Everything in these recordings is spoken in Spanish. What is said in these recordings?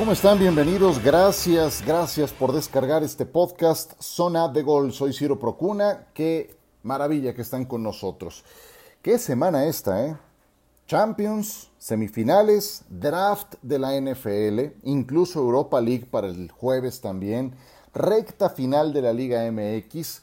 ¿cómo están? Bienvenidos. Gracias, gracias por descargar este podcast Zona de Gol. Soy Ciro Procuna. Qué maravilla que están con nosotros. Qué semana esta, ¿eh? Champions, semifinales, draft de la NFL, incluso Europa League para el jueves también, recta final de la Liga MX.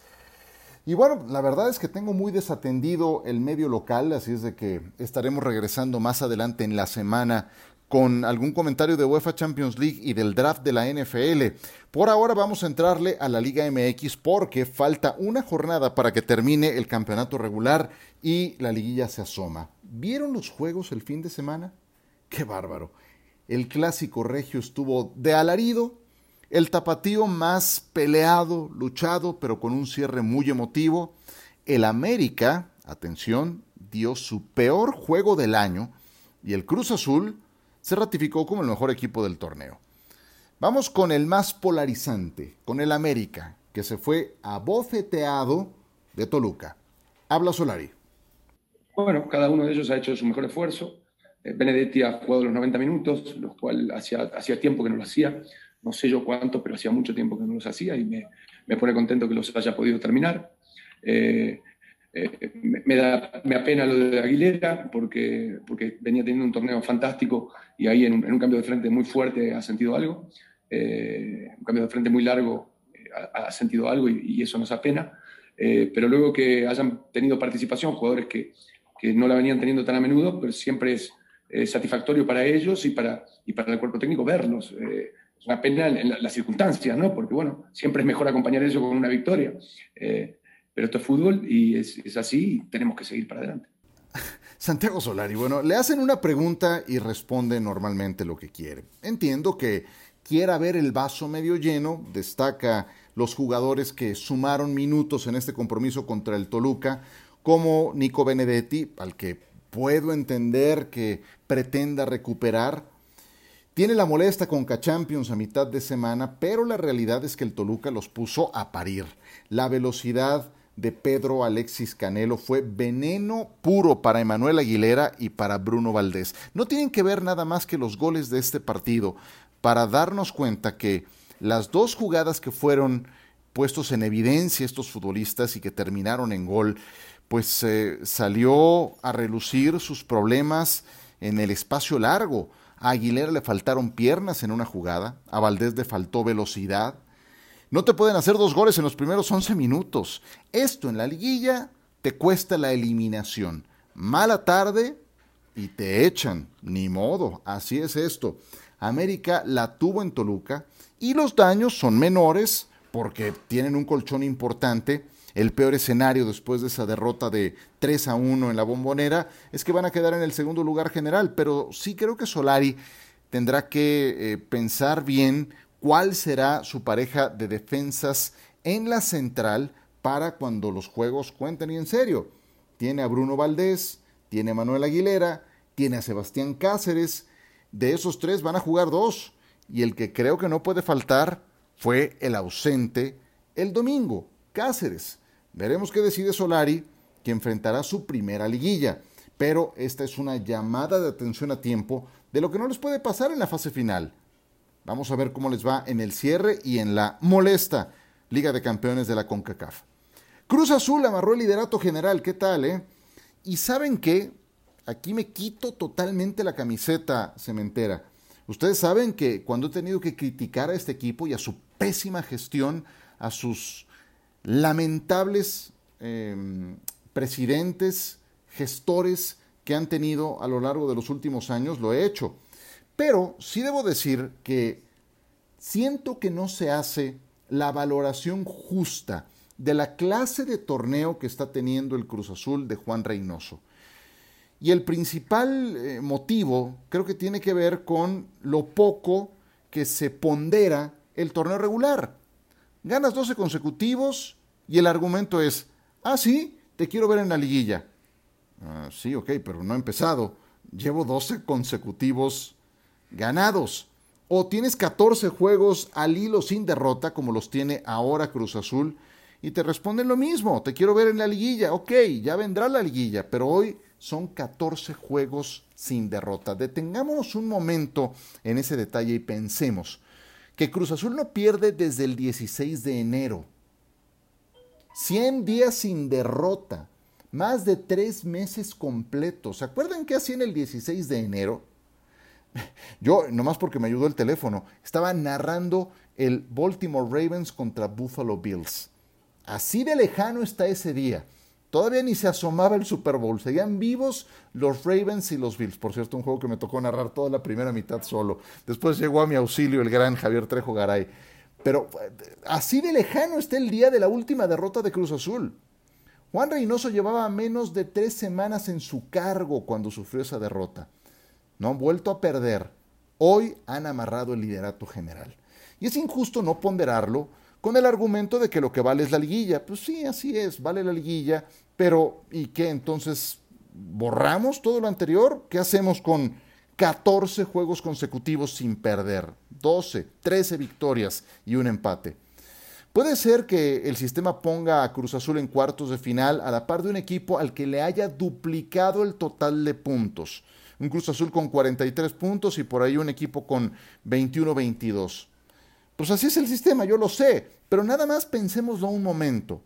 Y bueno, la verdad es que tengo muy desatendido el medio local, así es de que estaremos regresando más adelante en la semana con algún comentario de UEFA Champions League y del draft de la NFL. Por ahora vamos a entrarle a la Liga MX porque falta una jornada para que termine el campeonato regular y la liguilla se asoma. ¿Vieron los juegos el fin de semana? ¡Qué bárbaro! El clásico regio estuvo de alarido, el tapatío más peleado, luchado, pero con un cierre muy emotivo. El América, atención, dio su peor juego del año y el Cruz Azul se ratificó como el mejor equipo del torneo. Vamos con el más polarizante, con el América, que se fue abofeteado de Toluca. Habla Solari. Bueno, cada uno de ellos ha hecho su mejor esfuerzo. Eh, Benedetti ha jugado los 90 minutos, lo cual hacía, hacía tiempo que no lo hacía. No sé yo cuánto, pero hacía mucho tiempo que no los hacía y me, me pone contento que los haya podido terminar. Eh, eh, me, da, me apena lo de Aguilera porque, porque venía teniendo un torneo fantástico y ahí en un, cambio de frente muy fuerte ha sentido algo. un cambio de frente muy largo ha, sentido algo y, eso nos apena. pero luego que hayan tenido participación jugadores que, que no la venían teniendo tan a menudo, pero siempre es satisfactorio para ellos y para, y para el cuerpo técnico verlos. Eh, es una pena en, las circunstancias, ¿no? Porque, bueno, siempre es mejor acompañar eso con una victoria. Eh, pero esto es fútbol y es, es así y tenemos que seguir para adelante. Santiago Solari, bueno, le hacen una pregunta y responde normalmente lo que quiere. Entiendo que quiera ver el vaso medio lleno, destaca los jugadores que sumaron minutos en este compromiso contra el Toluca, como Nico Benedetti, al que puedo entender que pretenda recuperar. Tiene la molesta con Champions a mitad de semana, pero la realidad es que el Toluca los puso a parir. La velocidad de Pedro Alexis Canelo fue veneno puro para Emanuel Aguilera y para Bruno Valdés. No tienen que ver nada más que los goles de este partido para darnos cuenta que las dos jugadas que fueron puestos en evidencia estos futbolistas y que terminaron en gol pues eh, salió a relucir sus problemas en el espacio largo. A Aguilera le faltaron piernas en una jugada, a Valdés le faltó velocidad. No te pueden hacer dos goles en los primeros 11 minutos. Esto en la liguilla te cuesta la eliminación. Mala tarde y te echan. Ni modo, así es esto. América la tuvo en Toluca y los daños son menores porque tienen un colchón importante el peor escenario después de esa derrota de 3 a 1 en la bombonera es que van a quedar en el segundo lugar general, pero sí creo que Solari tendrá que eh, pensar bien cuál será su pareja de defensas en la central para cuando los juegos cuenten y en serio. Tiene a Bruno Valdés, tiene a Manuel Aguilera, tiene a Sebastián Cáceres. De esos tres van a jugar dos. Y el que creo que no puede faltar fue el ausente el domingo, Cáceres. Veremos qué decide Solari, que enfrentará su primera liguilla. Pero esta es una llamada de atención a tiempo de lo que no les puede pasar en la fase final. Vamos a ver cómo les va en el cierre y en la molesta Liga de Campeones de la CONCACAF. Cruz Azul amarró el liderato general, ¿qué tal, eh? Y saben qué, aquí me quito totalmente la camiseta cementera. Ustedes saben que cuando he tenido que criticar a este equipo y a su pésima gestión, a sus lamentables em, presidentes, gestores que han tenido a lo largo de los últimos años, lo he hecho. Pero sí debo decir que siento que no se hace la valoración justa de la clase de torneo que está teniendo el Cruz Azul de Juan Reynoso. Y el principal eh, motivo creo que tiene que ver con lo poco que se pondera el torneo regular. Ganas 12 consecutivos, y el argumento es, ah, sí, te quiero ver en la liguilla. Ah, sí, ok, pero no he empezado. Llevo 12 consecutivos ganados. O tienes 14 juegos al hilo sin derrota, como los tiene ahora Cruz Azul, y te responden lo mismo, te quiero ver en la liguilla. Ok, ya vendrá la liguilla, pero hoy son 14 juegos sin derrota. Detengámonos un momento en ese detalle y pensemos que Cruz Azul no pierde desde el 16 de enero. 100 días sin derrota, más de tres meses completos. ¿Se acuerdan qué hacía en el 16 de enero? Yo, nomás porque me ayudó el teléfono, estaba narrando el Baltimore Ravens contra Buffalo Bills. Así de lejano está ese día. Todavía ni se asomaba el Super Bowl. Seguían vivos los Ravens y los Bills. Por cierto, un juego que me tocó narrar toda la primera mitad solo. Después llegó a mi auxilio el gran Javier Trejo Garay. Pero eh, así de lejano está el día de la última derrota de Cruz Azul. Juan Reynoso llevaba menos de tres semanas en su cargo cuando sufrió esa derrota. No han vuelto a perder. Hoy han amarrado el liderato general. Y es injusto no ponderarlo con el argumento de que lo que vale es la liguilla. Pues sí, así es, vale la liguilla, pero ¿y qué? Entonces, ¿borramos todo lo anterior? ¿Qué hacemos con 14 juegos consecutivos sin perder? 12, 13 victorias y un empate. Puede ser que el sistema ponga a Cruz Azul en cuartos de final a la par de un equipo al que le haya duplicado el total de puntos. Un Cruz Azul con 43 puntos y por ahí un equipo con 21-22. Pues así es el sistema, yo lo sé, pero nada más pensémoslo un momento.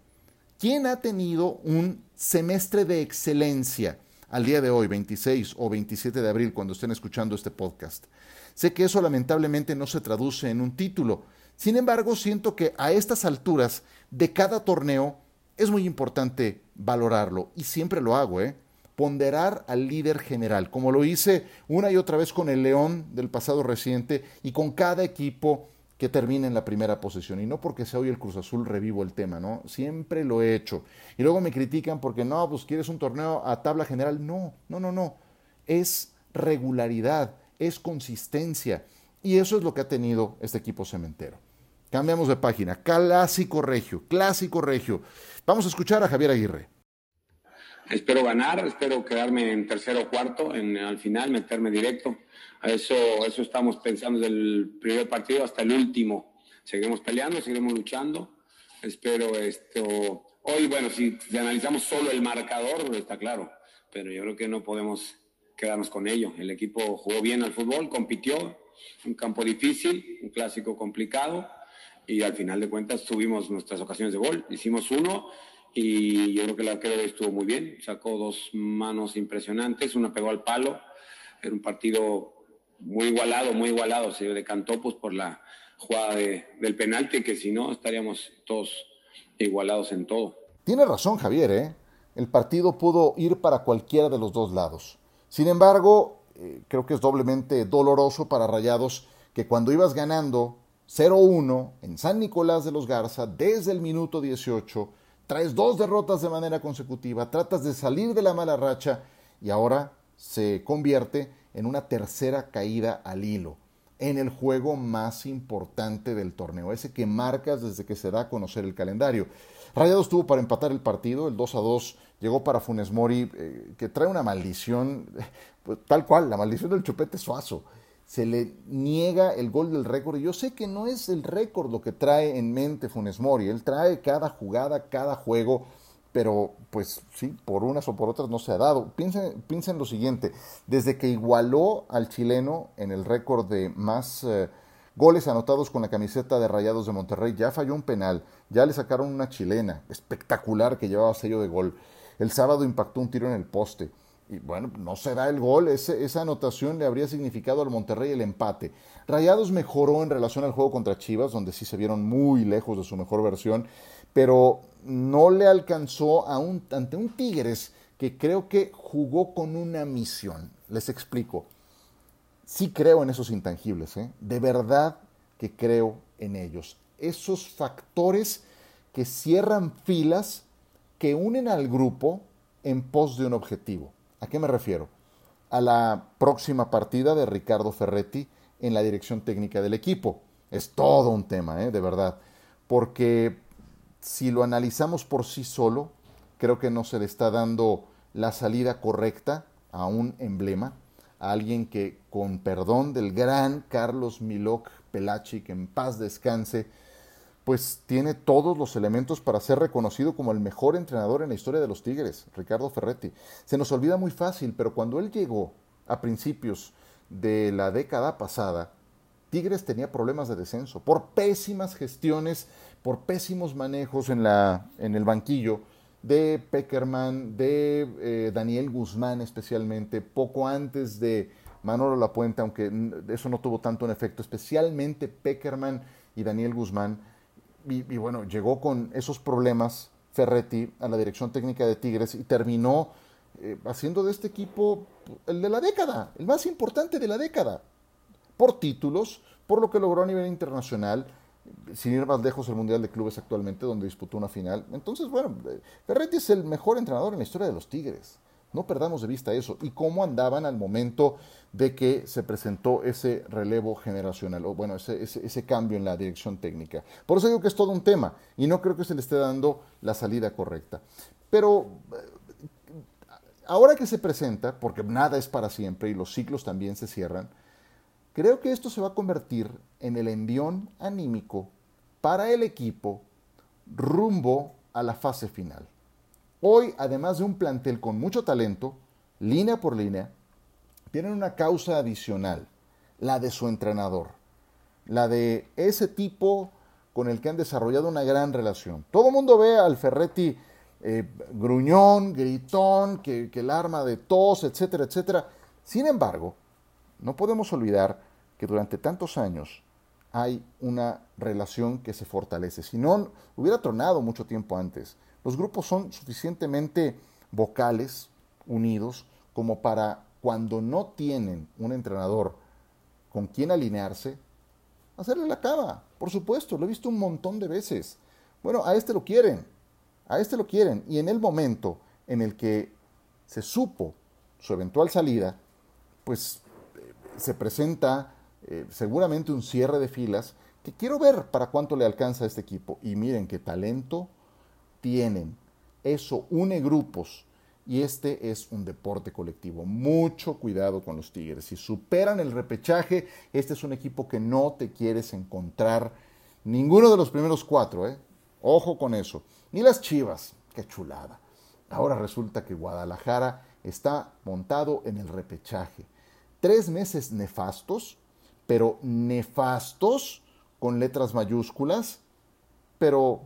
¿Quién ha tenido un semestre de excelencia al día de hoy, 26 o 27 de abril, cuando estén escuchando este podcast? Sé que eso lamentablemente no se traduce en un título. Sin embargo, siento que a estas alturas de cada torneo es muy importante valorarlo y siempre lo hago, ¿eh? Ponderar al líder general, como lo hice una y otra vez con el León del pasado reciente y con cada equipo que termine en la primera posición. Y no porque sea hoy el Cruz Azul revivo el tema, ¿no? Siempre lo he hecho. Y luego me critican porque no, pues quieres un torneo a tabla general. No, no, no, no. Es regularidad, es consistencia. Y eso es lo que ha tenido este equipo cementero. Cambiamos de página. Clásico regio, clásico regio. Vamos a escuchar a Javier Aguirre. Espero ganar, espero quedarme en tercero o cuarto, en, al final meterme directo. Eso, eso estamos pensando desde el primer partido hasta el último. Seguiremos peleando, seguiremos luchando. Espero esto. Hoy, bueno, si, analizamos solo el marcador, está claro, pero yo creo que no podemos quedarnos con ello. El equipo jugó bien al fútbol, compitió, un campo difícil, un clásico complicado, y al final de cuentas tuvimos nuestras ocasiones de gol. Hicimos uno y yo creo que el arquero estuvo muy bien, sacó dos manos impresionantes, una pegó al palo, era un partido muy igualado, muy igualado. Se decantó pues, por la jugada del penalti, que si no estaríamos todos igualados en todo. Tiene razón Javier, ¿eh? el partido pudo ir para cualquiera de los dos lados. Sin embargo, eh, creo que es doblemente doloroso para Rayados que cuando ibas ganando 0-1 en San Nicolás de los Garza desde el minuto 18, traes dos derrotas de manera consecutiva, tratas de salir de la mala racha y ahora se convierte en una tercera caída al hilo en el juego más importante del torneo, ese que marcas desde que se da a conocer el calendario. Rayados tuvo para empatar el partido, el 2 a 2 llegó para Funes Mori, eh, que trae una maldición, pues, tal cual, la maldición del chupete suazo. Se le niega el gol del récord, yo sé que no es el récord lo que trae en mente Funes Mori, él trae cada jugada, cada juego pero pues sí, por unas o por otras no se ha dado. Piensen, piensen lo siguiente, desde que igualó al chileno en el récord de más eh, goles anotados con la camiseta de Rayados de Monterrey, ya falló un penal, ya le sacaron una chilena espectacular que llevaba sello de gol. El sábado impactó un tiro en el poste. Y bueno, no se da el gol, esa anotación le habría significado al Monterrey el empate. Rayados mejoró en relación al juego contra Chivas, donde sí se vieron muy lejos de su mejor versión, pero no le alcanzó ante un Tigres que creo que jugó con una misión. Les explico. Sí creo en esos intangibles, ¿eh? de verdad que creo en ellos. Esos factores que cierran filas, que unen al grupo en pos de un objetivo. ¿A qué me refiero? A la próxima partida de Ricardo Ferretti en la dirección técnica del equipo. Es todo un tema, ¿eh? de verdad. Porque si lo analizamos por sí solo, creo que no se le está dando la salida correcta a un emblema, a alguien que, con perdón del gran Carlos Milok Pelachi, que en paz descanse, pues tiene todos los elementos para ser reconocido como el mejor entrenador en la historia de los Tigres, Ricardo Ferretti. Se nos olvida muy fácil, pero cuando él llegó a principios de la década pasada, Tigres tenía problemas de descenso por pésimas gestiones, por pésimos manejos en, la, en el banquillo de Peckerman, de eh, Daniel Guzmán especialmente, poco antes de Manolo Lapuente, aunque eso no tuvo tanto un efecto, especialmente Peckerman y Daniel Guzmán. Y, bueno, llegó con esos problemas Ferretti a la dirección técnica de Tigres y terminó eh, haciendo de este equipo el de la década, el más importante de la década, por títulos, por lo que logró a nivel internacional, sin ir más lejos el Mundial de Clubes actualmente, donde disputó una final. Entonces, bueno, eh, Ferretti es el mejor entrenador en la historia de los Tigres. No perdamos de vista eso. Y cómo andaban al momento de que se presentó ese relevo generacional, o bueno, ese, ese, cambio en la dirección técnica. Por eso digo que es todo un tema y no creo que se le esté dando la salida correcta. Pero eh, ahora que se presenta, porque nada es para siempre y los ciclos también se cierran, creo que esto se va a convertir en el envión anímico para el equipo rumbo a la fase final. Hoy, además de un plantel con mucho talento, línea por línea, tienen una causa adicional, la de su entrenador, la de ese tipo con el que han desarrollado una gran relación. Todo el mundo ve al Ferretti eh, gruñón, gritón, que, que el arma de tos, etcétera, etcétera. Sin embargo, no podemos olvidar que durante tantos años hay una relación que se fortalece. Si no, hubiera tronado mucho tiempo antes. Los grupos son suficientemente vocales, unidos, como para cuando no tienen un entrenador con quien alinearse, hacerle la cama. Por supuesto, lo he visto un montón de veces. Bueno, a este lo quieren, a este lo quieren. Y en el momento en el que se supo su eventual salida, pues eh, se presenta eh, seguramente un cierre de filas que quiero ver para cuánto le alcanza a este equipo. Y miren qué talento tienen. Eso une grupos y este es un deporte colectivo. Mucho cuidado con los Tigres. Si superan el repechaje, este es un equipo que no te quieres encontrar ninguno de los primeros cuatro. ¿eh? Ojo con eso. Ni las Chivas. Qué chulada. Ahora resulta que Guadalajara está montado en el repechaje. Tres meses nefastos, pero nefastos con letras mayúsculas, pero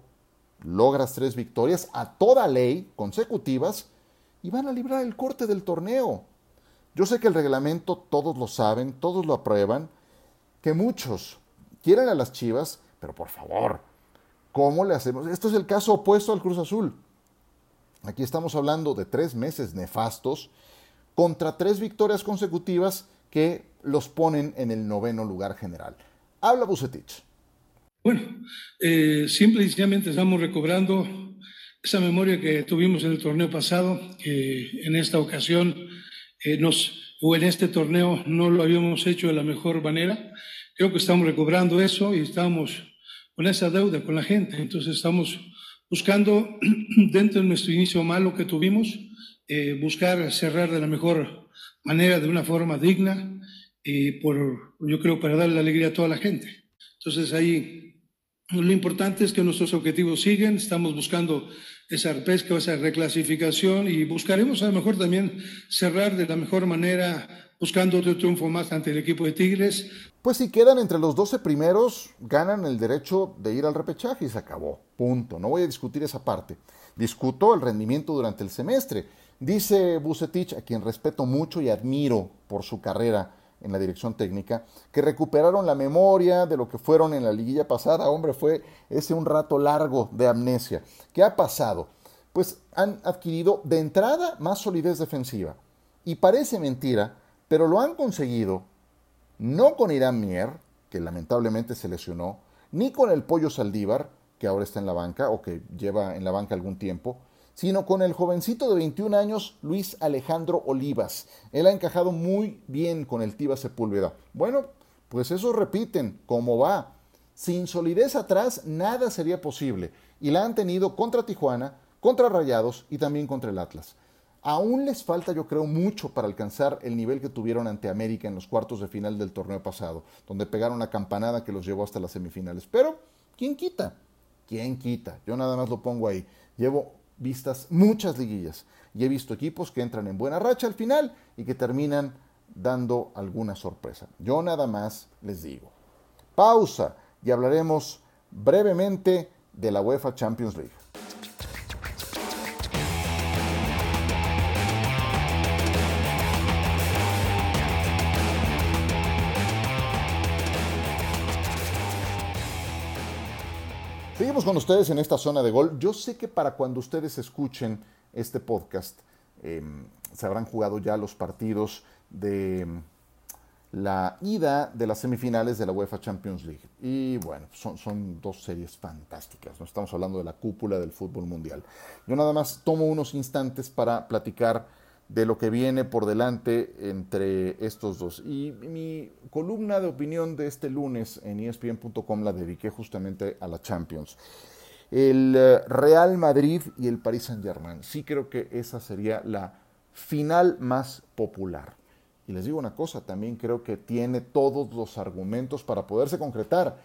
logras tres victorias a toda ley consecutivas y van a librar el corte del torneo. Yo sé que el reglamento todos lo saben, todos lo aprueban, que muchos quieren a las Chivas, pero por favor, ¿cómo le hacemos? Esto es el caso opuesto al Cruz Azul. Aquí estamos hablando de tres meses nefastos contra tres victorias consecutivas que los ponen en el noveno lugar general. Habla Bucetich. Bueno, eh, simple y sencillamente estamos recobrando esa memoria que tuvimos en el torneo pasado, que en esta ocasión eh, nos, o en este torneo no lo habíamos hecho de la mejor manera. Creo que estamos recobrando eso y estamos con esa deuda con la gente. Entonces estamos buscando, dentro de nuestro inicio malo que tuvimos, eh, buscar cerrar de la mejor manera, de una forma digna, y por, yo creo, para darle alegría a toda la gente. Entonces ahí lo importante es que nuestros objetivos siguen, estamos buscando esa pesca, esa reclasificación y buscaremos a lo mejor también cerrar de la mejor manera buscando otro triunfo más ante el equipo de Tigres. Pues si quedan entre los 12 primeros, ganan el derecho de ir al repechaje y se acabó. Punto. No voy a discutir esa parte. Discuto el rendimiento durante el semestre. Dice Bucetich, a quien respeto mucho y admiro por su carrera en la dirección técnica, que recuperaron la memoria de lo que fueron en la liguilla pasada. Hombre, fue ese un rato largo de amnesia. ¿Qué ha pasado? Pues han adquirido de entrada más solidez defensiva. Y parece mentira, pero lo han conseguido no con Irán Mier, que lamentablemente se lesionó, ni con el Pollo Saldívar, que ahora está en la banca o que lleva en la banca algún tiempo, sino con el jovencito de 21 años Luis Alejandro Olivas. Él ha encajado muy bien con el Tiba Sepúlveda. Bueno, pues eso repiten, ¿cómo va? Sin solidez atrás nada sería posible y la han tenido contra Tijuana, contra Rayados y también contra el Atlas. Aún les falta, yo creo, mucho para alcanzar el nivel que tuvieron ante América en los cuartos de final del torneo pasado, donde pegaron la campanada que los llevó hasta las semifinales. Pero, ¿quién quita? ¿Quién quita? Yo nada más lo pongo ahí. Llevo vistas muchas liguillas y he visto equipos que entran en buena racha al final y que terminan dando alguna sorpresa. Yo nada más les digo. Pausa y hablaremos brevemente de la UEFA Champions League. Con ustedes en esta zona de gol. Yo sé que para cuando ustedes escuchen este podcast, em, se habrán jugado ya los partidos de em, la ida de las semifinales de la UEFA Champions League. Y bueno, son, son dos series fantásticas. No estamos hablando de la cúpula del fútbol mundial. Yo nada más tomo unos instantes para platicar de lo que viene por delante entre estos dos. Y mi columna de opinión de este lunes en espn.com la dediqué justamente a la Champions. El eh, Real Madrid y el Paris Saint-Germain. Sí creo que esa sería la final más popular. Y les digo una cosa, también creo que tiene todos los argumentos para poderse concretar.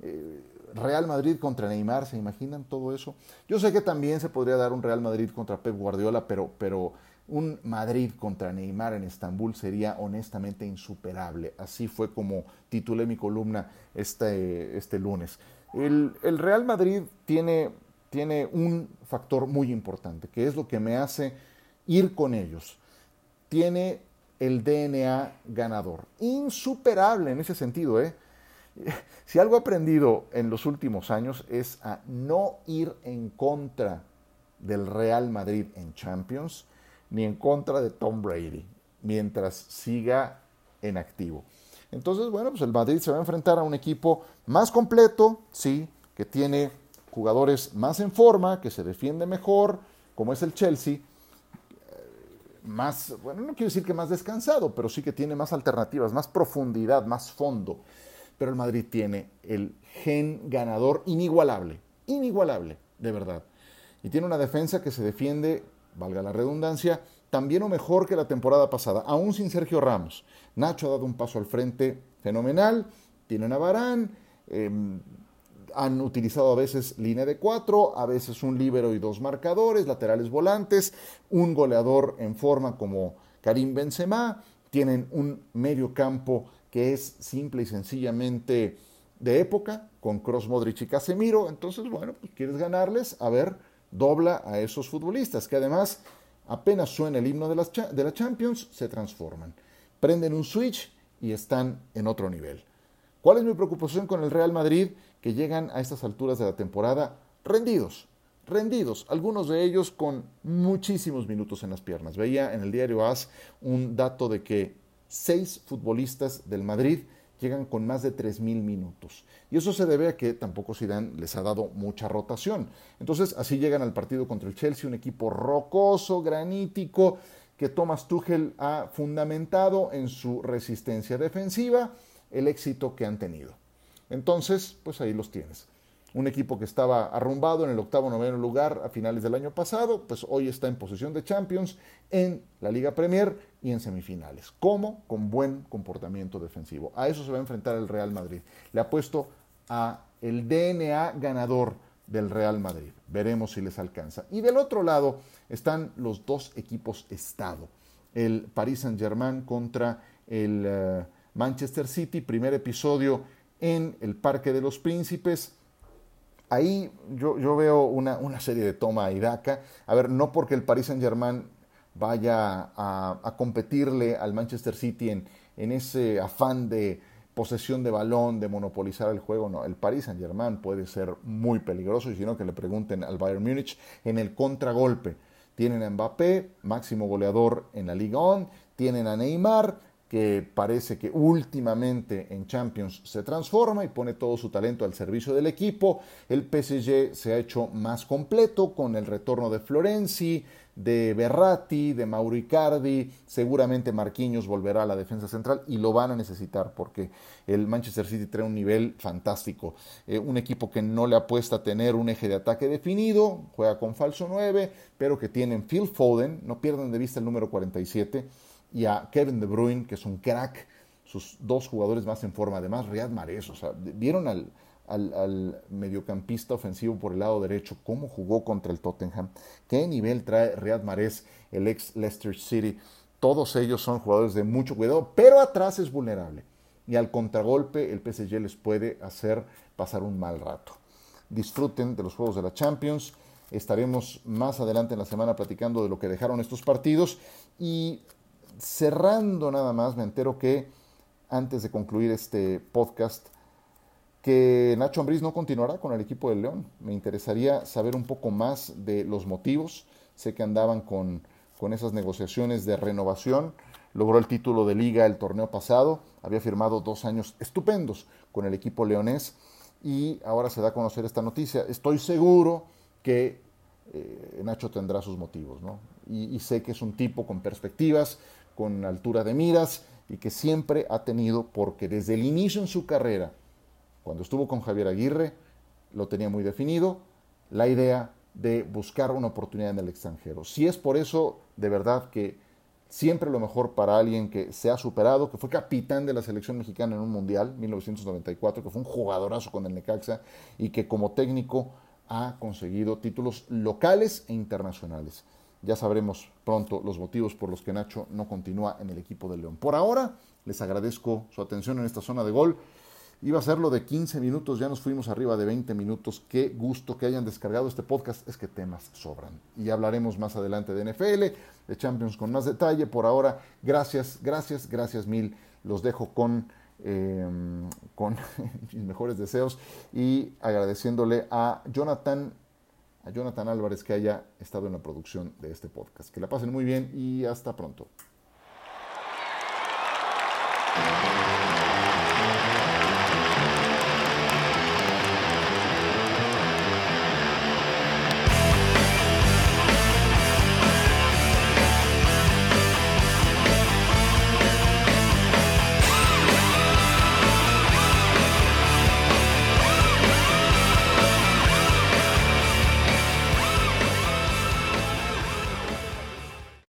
Eh, Real Madrid contra Neymar, ¿se imaginan todo eso? Yo sé que también se podría dar un Real Madrid contra Pep Guardiola, pero, pero un Madrid contra Neymar en Estambul sería honestamente insuperable. Así fue como titulé mi columna este, este lunes. El, Real Madrid tiene, tiene un factor muy importante, que es lo que me hace ir con ellos. Tiene el DNA ganador. Insuperable en ese sentido. ¿eh? Si algo he aprendido en los últimos años es a no ir en contra del Real Madrid en Champions ni en contra de Tom Brady, mientras siga en activo. Entonces, bueno, pues el Madrid se va a enfrentar a un equipo más completo, sí, que tiene jugadores más en forma, que se defiende mejor, como es el Chelsea, eh, más, bueno, no quiero decir que más descansado, pero sí que tiene más alternativas, más profundidad, más fondo. Pero el Madrid tiene el gen ganador inigualable, inigualable, de verdad. Y tiene una defensa que se defiende valga la redundancia, también o mejor que la temporada pasada, aún sin Sergio Ramos. Nacho ha dado un paso al frente fenomenal, tienen a Barán, em, han utilizado a veces línea de cuatro, a veces un líbero y dos marcadores, laterales volantes, un goleador en forma como Karim Benzema, tienen un medio campo que es simple y sencillamente de época, con Cross Modric y Casemiro, entonces bueno, pues quieres ganarles, a ver dobla a esos futbolistas que además apenas suena el himno de, las, de la Champions, se transforman. Prenden un switch y están en otro nivel. ¿Cuál es mi preocupación con el Real Madrid? Que llegan a estas alturas de la temporada rendidos, rendidos, algunos de ellos con muchísimos minutos en las piernas. Veía en el diario AS un dato de que seis futbolistas del Madrid llegan con más de 3.000 minutos. Y eso se debe a que tampoco Zidane les ha dado mucha rotación. Entonces, así llegan al partido contra el Chelsea, un equipo rocoso, granítico, que Thomas Tuchel ha fundamentado en su resistencia defensiva el éxito que han tenido. Entonces, pues ahí los tienes un equipo que estaba arrumbado en el octavo noveno lugar a finales del año pasado, pues hoy está en posición de Champions en la Liga Premier y en semifinales. ¿Cómo? Con buen comportamiento defensivo. A eso se va a enfrentar el Real Madrid. Le ha puesto a el DNA ganador del Real Madrid. Veremos si les alcanza. Y del otro lado están los dos equipos Estado. El Paris Saint-Germain contra el eh, Manchester City. Primer episodio en el Parque de los Príncipes ahí yo, yo veo una, una, serie de toma y daca. A ver, no porque el Paris Saint Germain vaya a, a competirle al Manchester City en, en, ese afán de posesión de balón, de monopolizar el juego, no. El Paris Saint Germain puede ser muy peligroso y si no que le pregunten al Bayern Múnich en el contragolpe. Tienen a Mbappé, máximo goleador en la Liga On, tienen a Neymar, que parece que últimamente en Champions se transforma y pone todo su talento al servicio del equipo. El PSG se ha hecho más completo con el retorno de Florenzi, de Berratti, de Mauro Icardi. Seguramente Marquinhos volverá a la defensa central y lo van a necesitar porque el Manchester City trae un nivel fantástico. Eh, un equipo que no le apuesta a tener un eje de ataque definido, juega con falso 9, pero que tienen Phil Foden, no pierdan de vista el número 47 y a Kevin De Bruyne, que es un crack, sus dos jugadores más en forma, además Riyad Mahrez, o sea, vieron al, al, mediocampista ofensivo por el lado derecho, cómo jugó contra el Tottenham, qué nivel trae Riyad Mahrez, el ex Leicester City, todos ellos son jugadores de mucho cuidado, pero atrás es vulnerable. Y al contragolpe el PSG les puede hacer pasar un mal rato. Disfruten de los juegos de la Champions. Estaremos más adelante en la semana platicando de lo que dejaron estos partidos. Y cerrando nada más, me entero que antes de concluir este podcast, que Nacho Ambriz no continuará con el equipo del León. Me interesaría saber un poco más de los motivos. Sé que andaban con, con esas negociaciones de renovación. Logró el título de liga el torneo pasado. Había firmado dos años estupendos con el equipo leonés. Y ahora se da a conocer esta noticia. Estoy seguro que eh, Nacho tendrá sus motivos. ¿no? Y, y sé que es un tipo con perspectivas, con altura de miras y que siempre ha tenido, porque desde el inicio en su carrera, cuando estuvo con Javier Aguirre, lo tenía muy definido, la idea de buscar una oportunidad en el extranjero. Si es por eso, de verdad que siempre lo mejor para alguien que se ha superado, que fue capitán de la selección mexicana en un mundial, 1994, que fue un jugadorazo con el Necaxa y que como técnico ha conseguido títulos locales e internacionales. Ya sabremos pronto los motivos por los que Nacho no continúa en el equipo de León. Por ahora, les agradezco su atención en esta zona de gol. Iba a serlo de 15 minutos, ya nos fuimos arriba de 20 minutos. Qué gusto que hayan descargado este podcast, es que temas sobran. Y hablaremos más adelante de NFL, de Champions con más detalle. Por ahora, gracias, gracias, gracias mil. Los dejo con, eh, con mis mejores deseos y agradeciéndole a Jonathan, a Jonathan Álvarez que haya estado en la producción de este podcast. Que la pasen muy bien y hasta pronto.